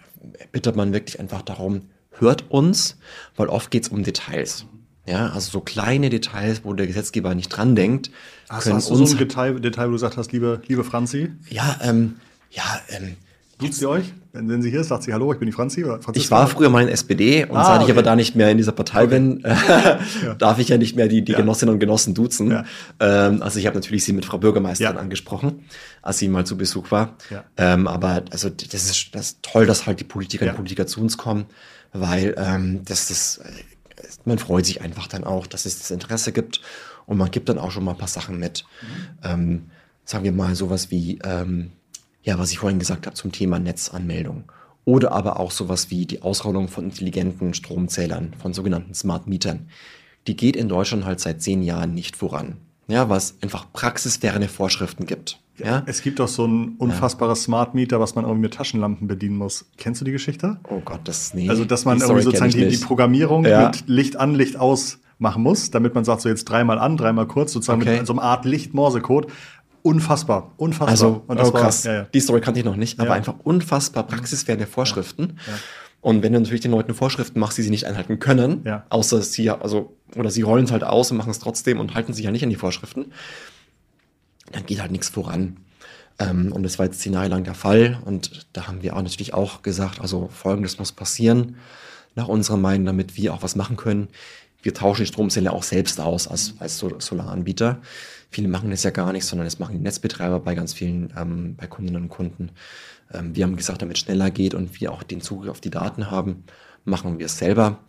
bittet man wirklich einfach darum, hört uns, weil oft geht es um Details. Ja, also so kleine Details, wo der Gesetzgeber nicht dran denkt. Hast, hast du so ein Detail, Detail, wo du gesagt hast, liebe, liebe Franzi? Ja, ähm, ja, ähm, Duzt sie euch? Wenn, wenn sie hier ist, sagt sie Hallo, ich bin die Franzi. Oder ich war früher mal in SPD und ah, seit okay. ich aber da nicht mehr in dieser Partei okay. bin, äh, ja. darf ich ja nicht mehr die, die ja. Genossinnen und Genossen duzen. Ja. Ähm, also ich habe natürlich sie mit Frau Bürgermeisterin angesprochen, als sie mal zu Besuch war. Ähm, aber also das ist, das ist toll, dass halt die Politiker und Politiker zu uns kommen, weil ähm, das, das, man freut sich einfach dann auch, dass es das Interesse gibt und man gibt dann auch schon mal ein paar Sachen mit. Mhm. Ähm, sagen wir mal sowas wie ähm, ja, was ich vorhin gesagt habe zum Thema Netzanmeldung. Oder aber auch sowas wie die Ausrollung von intelligenten Stromzählern, von sogenannten Smart Mietern. Die geht in Deutschland halt seit zehn Jahren nicht voran. Ja, was einfach praxisferne Vorschriften gibt. Ja? Es gibt doch so ein unfassbares ja. Smart Meter, was man irgendwie mit Taschenlampen bedienen muss. Kennst du die Geschichte? Oh Gott, das nee. Also, dass man irgendwie sozusagen die, die, Programmierung ja. mit Licht an, Licht aus machen muss, damit man sagt, so jetzt dreimal an, dreimal kurz, sozusagen okay. mit so einer Art Licht-Morse-Code. Unfassbar, unfassbar. Also, und das oh, krass. War, ja, ja. Die Story kannte ich noch nicht, aber ja. einfach unfassbar praxisferne Vorschriften. Und wenn du natürlich den Leuten Vorschriften machst, die sie nicht einhalten können, außer sie, also, oder sie rollen es halt aus und machen es trotzdem und halten sich ja nicht an die Vorschriften, dann geht halt nichts voran. Ähm, und das war jetzt zehn Jahre lang der Fall. Und da haben wir auch natürlich auch gesagt, also folgendes muss passieren, nach unserer Meinung, damit wir auch was machen können. Wir tauschen die Stromzelle auch selbst aus als, als Solaranbieter. Viele machen das ja gar nicht, sondern das machen die Netzbetreiber bei ganz vielen, ähm, bei Kundinnen und Kunden. Ähm, wir haben gesagt, damit es schneller geht und wir auch den Zugriff auf die Daten haben, machen wir es selber.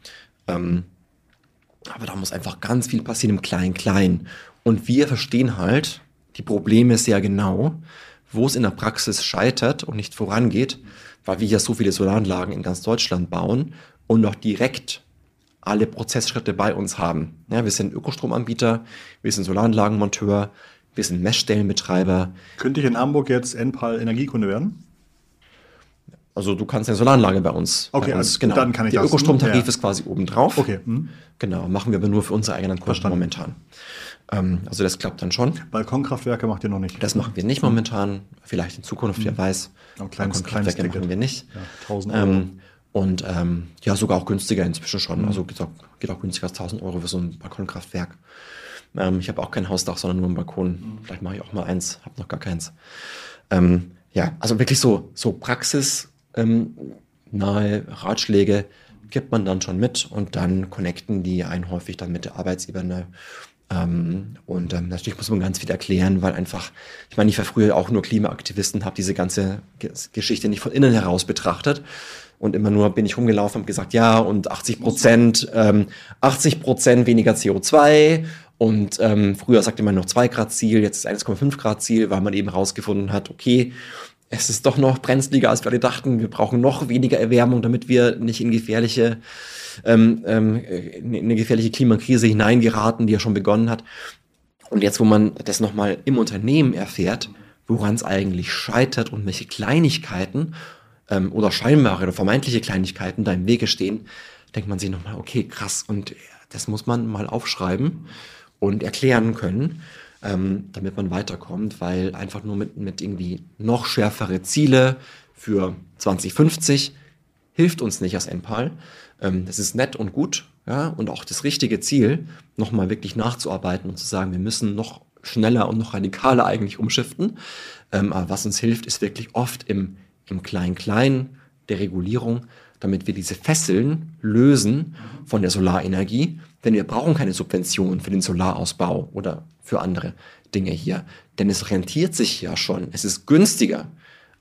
Ähm, aber da muss einfach ganz viel passieren im Klein-Klein. Und wir verstehen halt die Probleme sehr genau, wo es in der Praxis scheitert und nicht vorangeht, weil wir ja so viele Solaranlagen in ganz Deutschland bauen und noch direkt alle Prozessschritte bei uns haben. Ja, wir sind Ökostromanbieter, wir sind Solaranlagenmonteur, wir sind Messstellenbetreiber. Könnte ich in Hamburg jetzt Enpal Energiekunde werden? Also du kannst eine Solaranlage bei uns. Okay, bei uns, also genau. dann kann ich Der Ökostromtarif ja. ist quasi obendrauf. Okay. Mhm. Genau, machen wir aber nur für unsere eigenen Kunden Verstanden. momentan. Ähm, also das klappt dann schon. Balkonkraftwerke macht ihr noch nicht? Das machen wir nicht momentan. Vielleicht in Zukunft, mhm. wer weiß. Balkonkraftwerke machen wir nicht. Ja, 1000 Euro. Ähm, und ähm, ja, sogar auch günstiger inzwischen schon. Also geht auch, geht auch günstiger als 1000 Euro für so ein Balkonkraftwerk. Ähm, ich habe auch kein Hausdach, sondern nur einen Balkon. Mhm. Vielleicht mache ich auch mal eins, habe noch gar keins. Ähm, ja, also wirklich so, so praxisnahe ähm, Ratschläge gibt man dann schon mit und dann connecten die einen häufig dann mit der Arbeitsebene ähm, und ähm, natürlich muss man ganz viel erklären, weil einfach, ich meine, ich war früher auch nur Klimaaktivisten, habe diese ganze Geschichte nicht von innen heraus betrachtet und immer nur bin ich rumgelaufen und gesagt, ja, und 80 Prozent, ähm, 80 Prozent weniger CO2 und ähm, früher sagte man noch 2 Grad Ziel, jetzt ist 1,5 Grad Ziel, weil man eben herausgefunden hat, okay, es ist doch noch brenzliger, als wir alle dachten. Wir brauchen noch weniger Erwärmung, damit wir nicht in gefährliche, ähm, ähm, in eine gefährliche Klimakrise hineingeraten, die ja schon begonnen hat. Und jetzt, wo man das nochmal im Unternehmen erfährt, woran es eigentlich scheitert und welche Kleinigkeiten ähm, oder scheinbare oder vermeintliche Kleinigkeiten da im Wege stehen, denkt man sich nochmal, okay, krass, und das muss man mal aufschreiben und erklären können ähm, damit man weiterkommt, weil einfach nur mit, mit irgendwie noch schärfere Ziele für 2050 hilft uns nicht als NPAL. Ähm, das ist nett und gut, ja, und auch das richtige Ziel, nochmal wirklich nachzuarbeiten und zu sagen, wir müssen noch schneller und noch radikaler eigentlich umschiften. Ähm, aber was uns hilft, ist wirklich oft im, im Klein-Klein der Regulierung, damit wir diese Fesseln lösen von der Solarenergie. Denn wir brauchen keine Subventionen für den Solarausbau oder für andere Dinge hier. Denn es rentiert sich ja schon. Es ist günstiger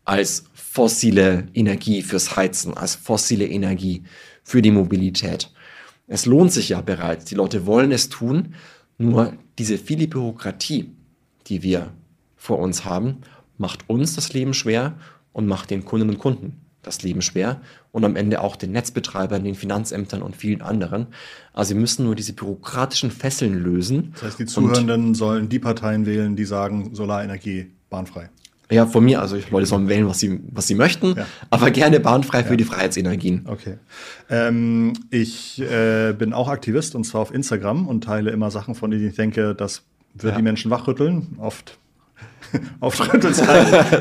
als fossile Energie fürs Heizen, als fossile Energie für die Mobilität. Es lohnt sich ja bereits. Die Leute wollen es tun. Nur diese viele Bürokratie, die wir vor uns haben, macht uns das Leben schwer und macht den Kundinnen und Kunden das Leben schwer und am Ende auch den Netzbetreibern, den Finanzämtern und vielen anderen. Also sie müssen nur diese bürokratischen Fesseln lösen. Das heißt, die Zuhörenden sollen die Parteien wählen, die sagen, Solarenergie bahnfrei. Ja, von mir, also Leute sollen wählen, was sie, was sie möchten, ja. aber gerne bahnfrei für ja. die Freiheitsenergien. Okay. Ähm, ich äh, bin auch Aktivist und zwar auf Instagram und teile immer Sachen, von denen ich denke, das wird ja. die Menschen wachrütteln. Oft oft kein,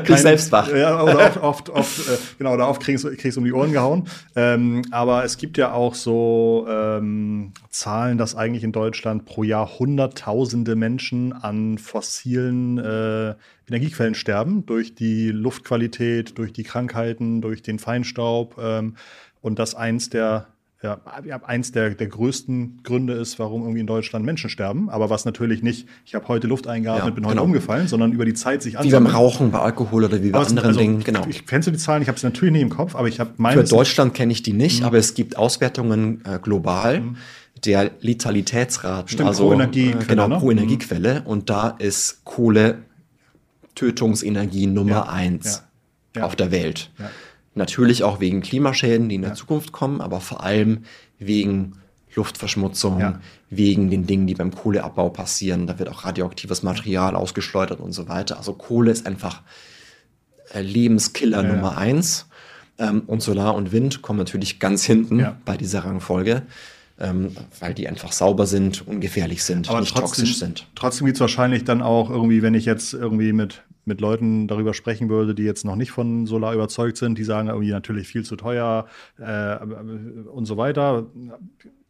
kein, selbst wach. Ja, oder oft, oft, oft äh, genau, oder oft kriegst du um die Ohren gehauen. Ähm, aber es gibt ja auch so ähm, Zahlen, dass eigentlich in Deutschland pro Jahr hunderttausende Menschen an fossilen äh, Energiequellen sterben, durch die Luftqualität, durch die Krankheiten, durch den Feinstaub. Ähm, und das eins der ja, eins der, der größten Gründe ist, warum irgendwie in Deutschland Menschen sterben. Aber was natürlich nicht, ich habe heute Luft eingeatmet, ja, bin heute genau. umgefallen, sondern über die Zeit sich ansammelt. Wie beim Rauchen, bei Alkohol oder wie bei aber anderen also, Dingen. Genau. Ich, kennst du die Zahlen? Ich habe sie natürlich nicht im Kopf, aber ich habe meine. Für Deutschland kenne ich die nicht, mhm. aber es gibt Auswertungen äh, global. Mhm. Der Letalitätsrat, Stimmt, also pro Energiequelle, äh, genau, ne? pro Energiequelle. Mhm. Und da ist Kohle Tötungsenergie Nummer ja. eins ja. auf der Welt. Ja. Natürlich auch wegen Klimaschäden, die in der ja. Zukunft kommen, aber vor allem wegen Luftverschmutzung, ja. wegen den Dingen, die beim Kohleabbau passieren. Da wird auch radioaktives Material ausgeschleudert und so weiter. Also Kohle ist einfach äh, Lebenskiller ja, Nummer eins. Ähm, und Solar und Wind kommen natürlich ganz hinten bei dieser Rangfolge. Ähm, weil die einfach sauber sind, ungefährlich sind, Aber nicht trotzdem, toxisch sind. Trotzdem gibt es wahrscheinlich dann auch irgendwie, wenn ich jetzt irgendwie mit mit Leuten darüber sprechen würde, die jetzt noch nicht von Solar überzeugt sind, die sagen irgendwie natürlich viel zu teuer äh, und so weiter.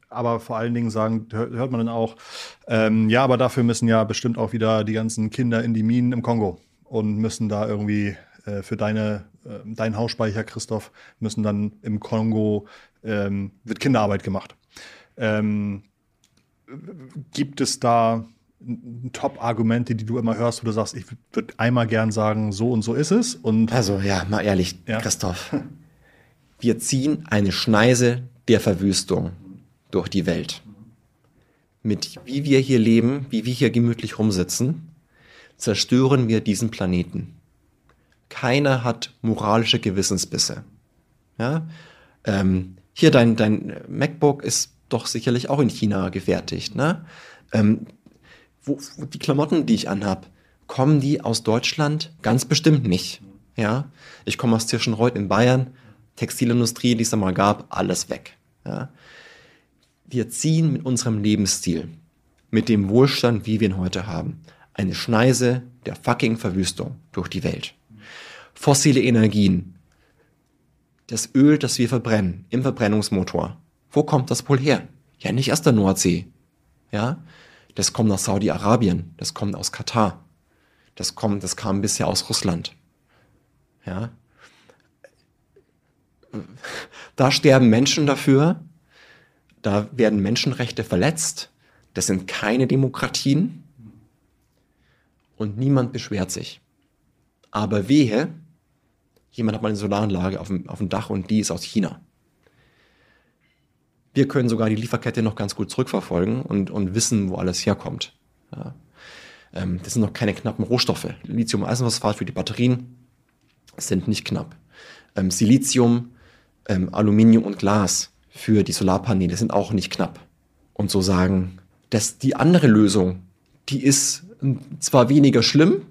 Aber vor allen Dingen sagen, hört man dann auch, ähm, ja, aber dafür müssen ja bestimmt auch wieder die ganzen Kinder in die Minen im Kongo und müssen da irgendwie äh, für deine, äh, deinen Hausspeicher, Christoph, müssen dann im Kongo, ähm, wird Kinderarbeit gemacht. Ähm, gibt es da Top-Argumente, die du immer hörst, wo du sagst, ich würde einmal gern sagen, so und so ist es? Und also ja, mal ehrlich, ja. Christoph. Wir ziehen eine Schneise der Verwüstung durch die Welt. Mit wie wir hier leben, wie wir hier gemütlich rumsitzen, zerstören wir diesen Planeten. Keiner hat moralische Gewissensbisse. Ja? Ähm, hier dein, dein MacBook ist doch sicherlich auch in China gefertigt. Ne? Ähm, wo, wo die Klamotten, die ich anhab, kommen die aus Deutschland? Ganz bestimmt nicht. Ja, ich komme aus Tirschenreuth in Bayern, Textilindustrie, die es da mal gab, alles weg. Ja, wir ziehen mit unserem Lebensstil, mit dem Wohlstand, wie wir ihn heute haben, eine Schneise der fucking Verwüstung durch die Welt. Fossile Energien, das Öl, das wir verbrennen im Verbrennungsmotor, wo kommt das wohl her? Ja, nicht aus der Nordsee. Ja, Das kommt aus Saudi-Arabien, das kommt aus Katar, das kommt, das kam bisher aus Russland. Ja. Da sterben Menschen dafür, da werden Menschenrechte verletzt, das sind keine Demokratien und niemand beschwert sich. Aber wehe, jemand hat mal eine Solaranlage auf dem, auf dem Dach und die ist aus China. Wir können sogar die Lieferkette noch ganz gut zurückverfolgen und, und wissen, wo alles herkommt. Ja. Ähm, das sind noch keine knappen Rohstoffe. Lithium-Eisenphosphat für die Batterien sind nicht knapp. Ähm, Silizium, ähm, Aluminium und Glas für die Solarpaneele sind auch nicht knapp. Und so sagen, dass die andere Lösung, die ist zwar weniger schlimm,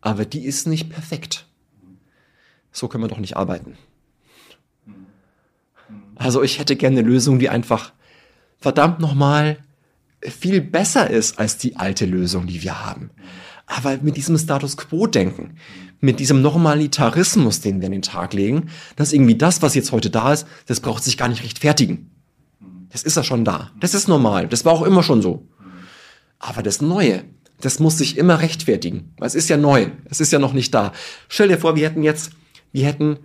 aber die ist nicht perfekt. So können wir doch nicht arbeiten. Also ich hätte gerne eine Lösung, die einfach verdammt nochmal viel besser ist als die alte Lösung, die wir haben. Aber mit diesem Status Quo-Denken, mit diesem Normalitarismus, den wir an den Tag legen, dass irgendwie das, was jetzt heute da ist, das braucht sich gar nicht rechtfertigen. Das ist ja schon da. Das ist normal. Das war auch immer schon so. Aber das Neue, das muss sich immer rechtfertigen. Es ist ja neu. Es ist ja noch nicht da. Stell dir vor, wir hätten jetzt, wir hätten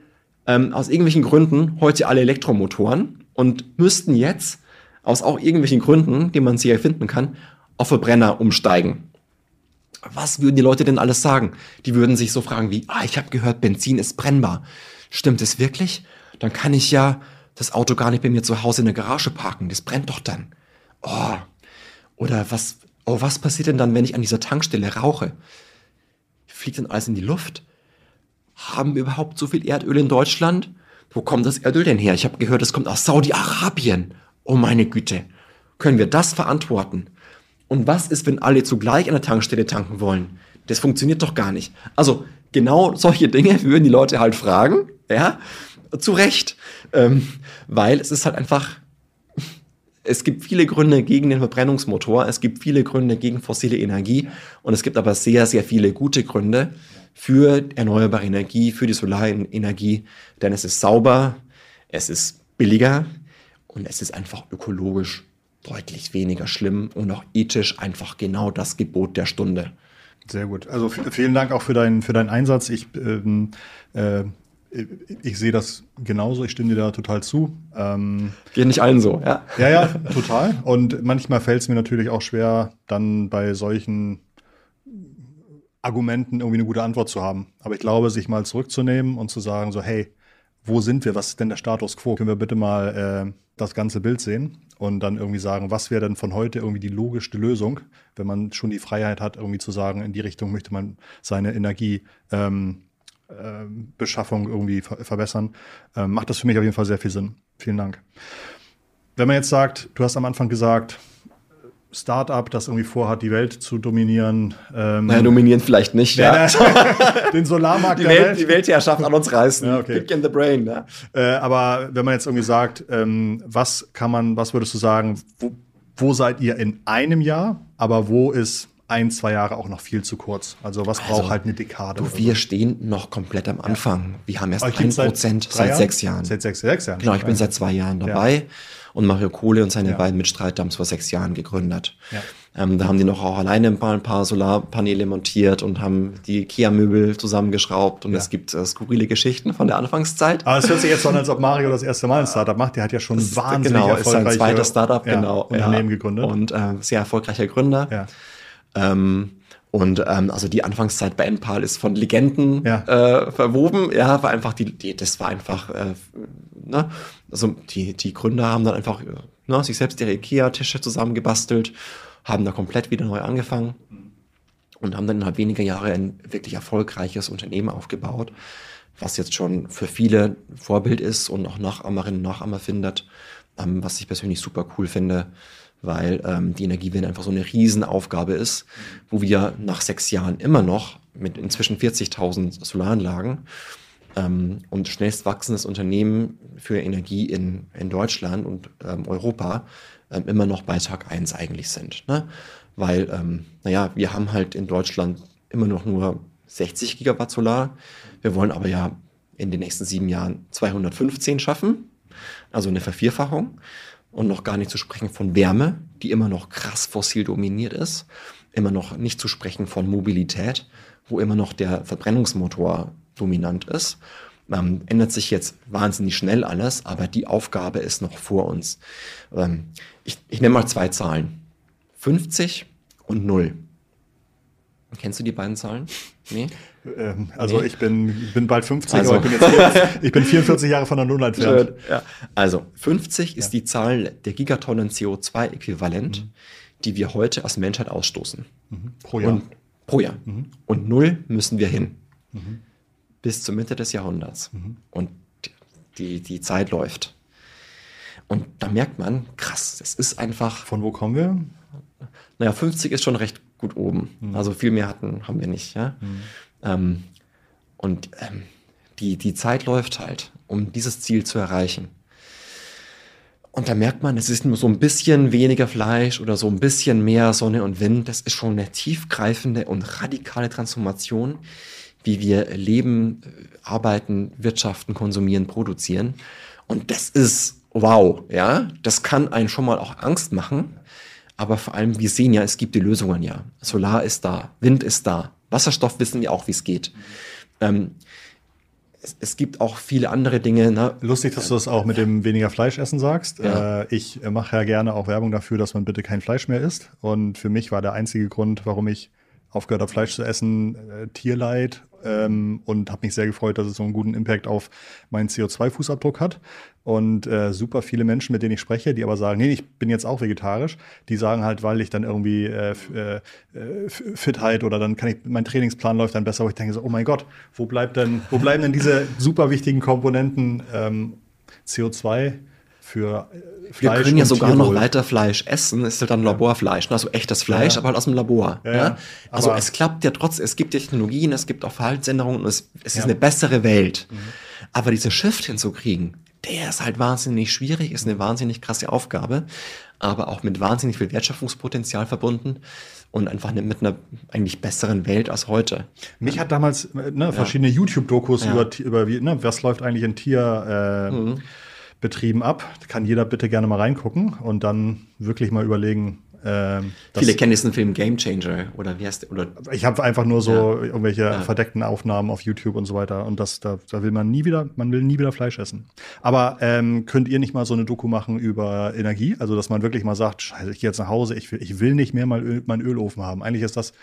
ähm, aus irgendwelchen Gründen heute alle Elektromotoren und müssten jetzt aus auch irgendwelchen Gründen, die man sich erfinden kann, auf Verbrenner umsteigen. Was würden die Leute denn alles sagen? Die würden sich so fragen wie, ah, ich habe gehört, Benzin ist brennbar. Stimmt es wirklich? Dann kann ich ja das Auto gar nicht bei mir zu Hause in der Garage parken. Das brennt doch dann. Oh. Oder was, oh, was passiert denn dann, wenn ich an dieser Tankstelle rauche? Fliegt dann alles in die Luft? Haben wir überhaupt so viel Erdöl in Deutschland? Wo kommt das Erdöl denn her? Ich habe gehört, es kommt aus Saudi-Arabien. Oh meine Güte. Können wir das verantworten? Und was ist, wenn alle zugleich an der Tankstelle tanken wollen? Das funktioniert doch gar nicht. Also genau solche Dinge würden die Leute halt fragen, ja, zu Recht, ähm, weil es ist halt einfach, es gibt viele Gründe gegen den Verbrennungsmotor, es gibt viele Gründe gegen fossile Energie und es gibt aber sehr, sehr viele gute Gründe für erneuerbare Energie, für die Solarenergie, denn es ist sauber, es ist billiger und es ist einfach ökologisch deutlich weniger schlimm und auch ethisch einfach genau das Gebot der Stunde. Sehr gut. Also vielen Dank auch für, deinen für deinen Einsatz. Ich, ähm, äh, ich sehe das genauso, ich stimme dir da total zu. Ähm, Geht nicht allen so, ja? Ja, ja, total. Und manchmal fällt es mir natürlich auch schwer, dann bei solchen Argumenten irgendwie eine gute Antwort zu haben. Aber ich glaube, sich mal zurückzunehmen und zu sagen, so, hey, wo sind wir? Was ist denn der Status quo? Können wir bitte mal äh, das ganze Bild sehen und dann irgendwie sagen, was wäre denn von heute irgendwie die logischste Lösung, wenn man schon die Freiheit hat, irgendwie zu sagen, in die Richtung möchte man seine Energiebeschaffung ähm, äh, irgendwie ver verbessern, ähm, macht das für mich auf jeden Fall sehr viel Sinn. Vielen Dank. Wenn man jetzt sagt, du hast am Anfang gesagt, Startup, das irgendwie vorhat, die Welt zu dominieren. Ähm, naja, dominieren vielleicht nicht. Ja. den Solarmarkt die, Welt, Welt. die Weltherrschaft an uns reißen. Ja, okay. Kick in the brain. Ja. Äh, aber wenn man jetzt irgendwie sagt, ähm, was kann man, was würdest du sagen, wo, wo, seid ihr in einem Jahr, aber wo ist ein, zwei Jahre auch noch viel zu kurz? Also was also, braucht halt eine Dekade? Du, wir so? stehen noch komplett am Anfang. Wir haben erst ein Prozent seit, seit sechs Jahren. Seit sechs, sechs Jahren. Genau, ich bin seit zwei Jahren dabei. Und Mario Kohle und seine ja. beiden Mitstreiter haben es vor sechs Jahren gegründet. Ja. Ähm, da haben die noch auch alleine ein paar, ein paar Solarpaneele montiert und haben die Kia-Möbel zusammengeschraubt. Und ja. es gibt äh, skurrile Geschichten von der Anfangszeit. Aber es hört sich jetzt so an, als ob Mario das erste Mal ein Startup macht. Der hat ja schon das wahnsinnig genau, ist sein zweites Startup, genau, Unternehmen gegründet. Und äh, sehr erfolgreicher Gründer. Ja. Ähm, und ähm, also die Anfangszeit bei Enpal ist von Legenden ja. äh, verwoben. Ja, war einfach die, die das war einfach, äh, ne? Also die, die Gründer haben dann einfach ne, sich selbst ihre IKEA-Tische zusammengebastelt, haben da komplett wieder neu angefangen und haben dann innerhalb weniger Jahre ein wirklich erfolgreiches Unternehmen aufgebaut, was jetzt schon für viele Vorbild ist und auch Nachahmerinnen und Nachahmer findet, ähm, was ich persönlich super cool finde weil ähm, die Energiewende einfach so eine Riesenaufgabe ist, wo wir nach sechs Jahren immer noch mit inzwischen 40.000 Solaranlagen ähm, und schnellst wachsendes Unternehmen für Energie in, in Deutschland und ähm, Europa ähm, immer noch bei Tag eins eigentlich sind. Ne? Weil, ähm, naja, wir haben halt in Deutschland immer noch nur 60 Gigawatt Solar. Wir wollen aber ja in den nächsten sieben Jahren 215 schaffen, also eine Vervierfachung. Und noch gar nicht zu sprechen von Wärme, die immer noch krass fossil dominiert ist, immer noch nicht zu sprechen von Mobilität, wo immer noch der Verbrennungsmotor dominant ist. Ähm, ändert sich jetzt wahnsinnig schnell alles, aber die Aufgabe ist noch vor uns. Ähm, ich, ich nenne mal zwei Zahlen. 50 und 0. Kennst du die beiden Zahlen? Nee? Ähm, also nee. ich, bin, bin bald 50, also. aber ich bin, jetzt, ich bin 44 Jahre von der Null entfernt. Ja. Also 50 ist die Zahl der Gigatonnen CO2-Äquivalent, mhm. die wir heute als Menschheit ausstoßen. Mhm. Pro Jahr. Und, pro Jahr. Mhm. Und null müssen wir hin. Mhm. Bis zur Mitte des Jahrhunderts. Mhm. Und die, die Zeit läuft. Und da merkt man, krass, es ist einfach. Von wo kommen wir? Naja, 50 ist schon recht gut oben. Mhm. Also viel mehr hatten, haben wir nicht. Ja? Ähm, und ähm, die, die Zeit läuft halt, um dieses Ziel zu erreichen. Und da merkt man, es ist nur so ein bisschen weniger Fleisch oder so ein bisschen mehr Sonne und Wind. Das ist schon eine tiefgreifende und radikale Transformation, wie wir leben, arbeiten, wirtschaften, konsumieren, produzieren. Und das ist wow, ja. Das kann einen schon mal auch Angst machen. Aber vor allem, wir sehen ja, es gibt die Lösungen ja. Solar ist da, Wind ist da, Wasserstoff wissen wir auch, wie es geht. Ähm, es, es, gibt auch viele andere Dinge. Ne? Lustig, dass du das auch mit dem weniger Fleisch essen sagst. Ja. Äh, ich mache ja gerne auch Werbung dafür, dass man bitte kein Fleisch mehr isst. Und für mich war der einzige Grund, warum ich aufgehört habe, Fleisch zu essen, äh, Tierleid ähm, und habe mich sehr gefreut, dass es so einen guten Impact auf meinen CO2-Fußabdruck hat. Und äh, super viele Menschen, mit denen ich spreche, die aber sagen, nee, ich bin jetzt auch vegetarisch, die sagen halt, weil ich dann irgendwie äh, äh, Fitheit oder dann kann ich, mein Trainingsplan läuft dann besser, wo ich denke so, oh mein Gott, wo bleibt denn, wo bleiben denn diese super wichtigen Komponenten ähm, CO2 für Fleisch Wir können ja sogar Tierwohl. noch weiter Fleisch essen, ist halt dann Laborfleisch, ne? also echtes Fleisch, ja. aber halt aus dem Labor. Ja, ja. Also aber es klappt ja trotzdem, es gibt Technologien, es gibt auch Verhaltensänderungen und es, es ist eine bessere Welt. Mhm. Aber diesen Shift hinzukriegen, der ist halt wahnsinnig schwierig, ist eine wahnsinnig krasse Aufgabe, aber auch mit wahnsinnig viel Wertschöpfungspotenzial verbunden und einfach mit einer eigentlich besseren Welt als heute. Mich hat damals ne, verschiedene YouTube-Dokus über, über wie, ne, was läuft eigentlich in Tier. Äh, mhm Betrieben ab. Kann jeder bitte gerne mal reingucken und dann wirklich mal überlegen. Äh, Viele kennen diesen Film Game Changer oder wie heißt der? Oder ich habe einfach nur so ja. irgendwelche ja. verdeckten Aufnahmen auf YouTube und so weiter und das da, da will man nie wieder, man will nie wieder Fleisch essen. Aber ähm, könnt ihr nicht mal so eine Doku machen über Energie, also dass man wirklich mal sagt, scheiße, ich gehe jetzt nach Hause, ich will, ich will nicht mehr mal Öl, meinen Ölofen haben. Eigentlich ist das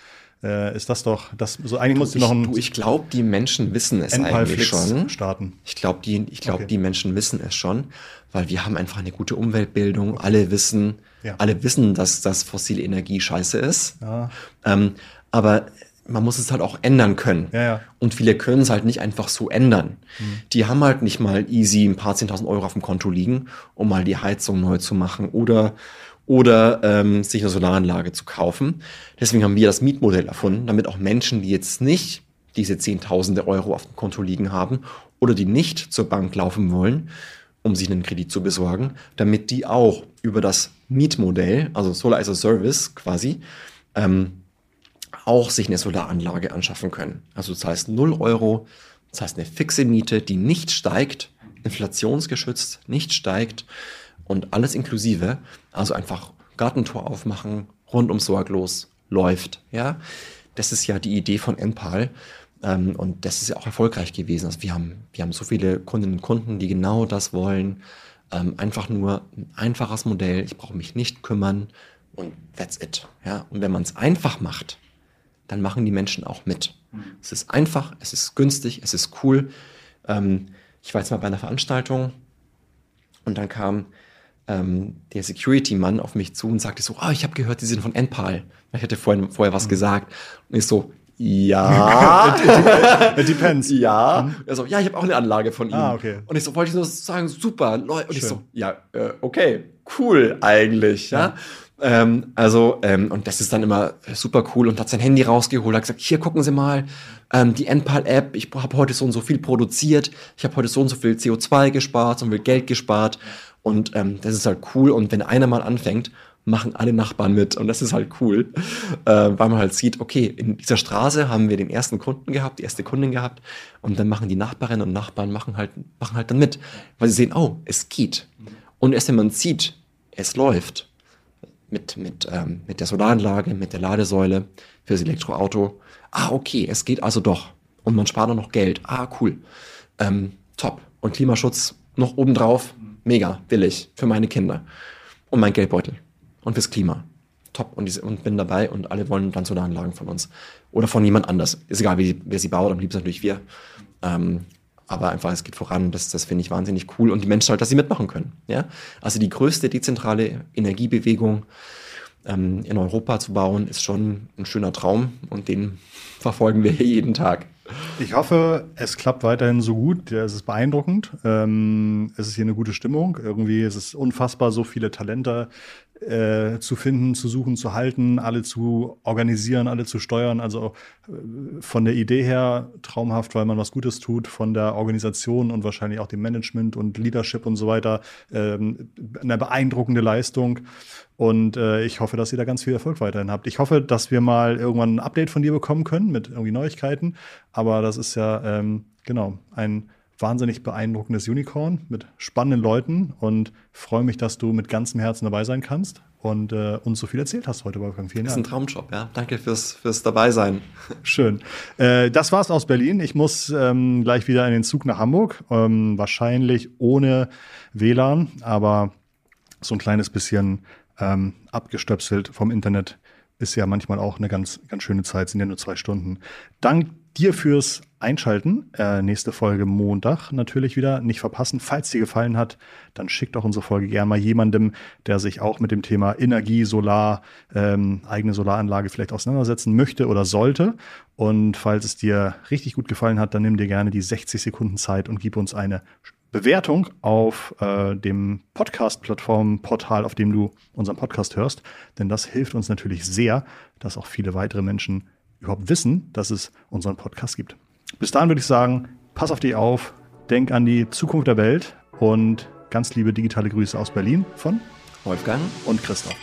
äh, ist das doch, das, so eigentlich musst du noch ein. Du, ich glaube, die Menschen wissen es eigentlich schon. Starten. Ich glaube, die, ich glaube, okay. die Menschen wissen es schon, weil wir haben einfach eine gute Umweltbildung. Okay. Alle wissen, ja. alle wissen, dass das fossile Energie scheiße ist. Ja. Ähm, aber man muss es halt auch ändern können. Ja, ja. Und viele können es halt nicht einfach so ändern. Mhm. Die haben halt nicht mal easy ein paar zehntausend Euro auf dem Konto liegen, um mal die Heizung neu zu machen oder oder ähm, sich eine Solaranlage zu kaufen. Deswegen haben wir das Mietmodell erfunden, damit auch Menschen, die jetzt nicht diese Zehntausende Euro auf dem Konto liegen haben oder die nicht zur Bank laufen wollen, um sich einen Kredit zu besorgen, damit die auch über das Mietmodell, also Solar as a Service quasi, ähm, auch sich eine Solaranlage anschaffen können. Also das heißt 0 Euro, das heißt eine fixe Miete, die nicht steigt, inflationsgeschützt nicht steigt und alles inklusive. Also einfach Gartentor aufmachen, rundum sorglos läuft. Ja, das ist ja die Idee von Enpal. Ähm, und das ist ja auch erfolgreich gewesen. Also wir haben, wir haben so viele Kundinnen und Kunden, die genau das wollen. Ähm, einfach nur ein einfaches Modell. Ich brauche mich nicht kümmern und that's it. Ja, und wenn man es einfach macht, dann machen die Menschen auch mit. Mhm. Es ist einfach, es ist günstig, es ist cool. Ähm, ich war jetzt mal bei einer Veranstaltung und dann kam ähm, der Security-Mann auf mich zu und sagte so, oh, ich habe gehört, die sind von Enpal. Ich hatte vorhin, vorher was mhm. gesagt. Und ich so, ja. it depends. Ja. Mhm. Also, ja, ich habe auch eine Anlage von ihm. Ah, okay. Und ich so, wollte ich nur sagen, super, Leute. Und Schön. ich so, ja, äh, okay, cool eigentlich, ja. ja. Ähm, also, ähm, und das ist dann immer super cool und hat sein Handy rausgeholt, hat gesagt, hier gucken Sie mal, ähm, die Enpal-App, ich habe heute so und so viel produziert, ich habe heute so und so viel CO2 gespart, so viel Geld gespart und ähm, das ist halt cool. Und wenn einer mal anfängt, machen alle Nachbarn mit. Und das ist halt cool, äh, weil man halt sieht, okay, in dieser Straße haben wir den ersten Kunden gehabt, die erste Kundin gehabt. Und dann machen die Nachbarinnen und Nachbarn machen halt, machen halt dann mit, weil sie sehen, oh, es geht. Und erst wenn man sieht, es läuft. Mit, mit, ähm, mit der Solaranlage, mit der Ladesäule fürs Elektroauto. Ah, okay, es geht also doch. Und man spart auch noch Geld. Ah, cool. Ähm, top. Und Klimaschutz noch obendrauf. Mega, will ich. Für meine Kinder. Und mein Geldbeutel. Und fürs Klima. Top. Und, die, und bin dabei und alle wollen dann Solaranlagen von uns. Oder von jemand anders. Ist egal, wie, wer sie baut, am liebsten natürlich wir. Ähm, aber einfach, es geht voran. Das, das finde ich wahnsinnig cool. Und die Menschen halt, dass sie mitmachen können. Ja? Also die größte dezentrale Energiebewegung ähm, in Europa zu bauen, ist schon ein schöner Traum. Und den verfolgen wir jeden Tag. Ich hoffe, es klappt weiterhin so gut. Ja, es ist beeindruckend. Ähm, es ist hier eine gute Stimmung. Irgendwie ist es unfassbar, so viele Talente äh, zu finden, zu suchen, zu halten, alle zu organisieren, alle zu steuern. Also äh, von der Idee her traumhaft, weil man was Gutes tut, von der Organisation und wahrscheinlich auch dem Management und Leadership und so weiter. Ähm, eine beeindruckende Leistung. Und äh, ich hoffe, dass ihr da ganz viel Erfolg weiterhin habt. Ich hoffe, dass wir mal irgendwann ein Update von dir bekommen können mit irgendwie Neuigkeiten. Aber das ist ja, ähm, genau, ein wahnsinnig beeindruckendes Unicorn mit spannenden Leuten und freue mich, dass du mit ganzem Herzen dabei sein kannst und äh, uns so viel erzählt hast heute, Wolfgang. Vielen Dank. Das ist ein Traumjob, ja. Danke fürs, fürs Dabeisein. Schön. Äh, das war's aus Berlin. Ich muss ähm, gleich wieder in den Zug nach Hamburg. Ähm, wahrscheinlich ohne WLAN, aber so ein kleines bisschen ähm, abgestöpselt vom Internet ist ja manchmal auch eine ganz, ganz schöne Zeit, sind ja nur zwei Stunden. Dank dir fürs Einschalten. Äh, nächste Folge Montag natürlich wieder. Nicht verpassen. Falls dir gefallen hat, dann schickt doch unsere Folge gerne mal jemandem, der sich auch mit dem Thema Energie, Solar, ähm, eigene Solaranlage vielleicht auseinandersetzen möchte oder sollte. Und falls es dir richtig gut gefallen hat, dann nimm dir gerne die 60 Sekunden Zeit und gib uns eine Bewertung auf äh, dem Podcast-Plattform-Portal, auf dem du unseren Podcast hörst. Denn das hilft uns natürlich sehr, dass auch viele weitere Menschen überhaupt wissen, dass es unseren Podcast gibt. Bis dahin würde ich sagen, pass auf dich auf, denk an die Zukunft der Welt und ganz liebe digitale Grüße aus Berlin von Wolfgang und Christoph.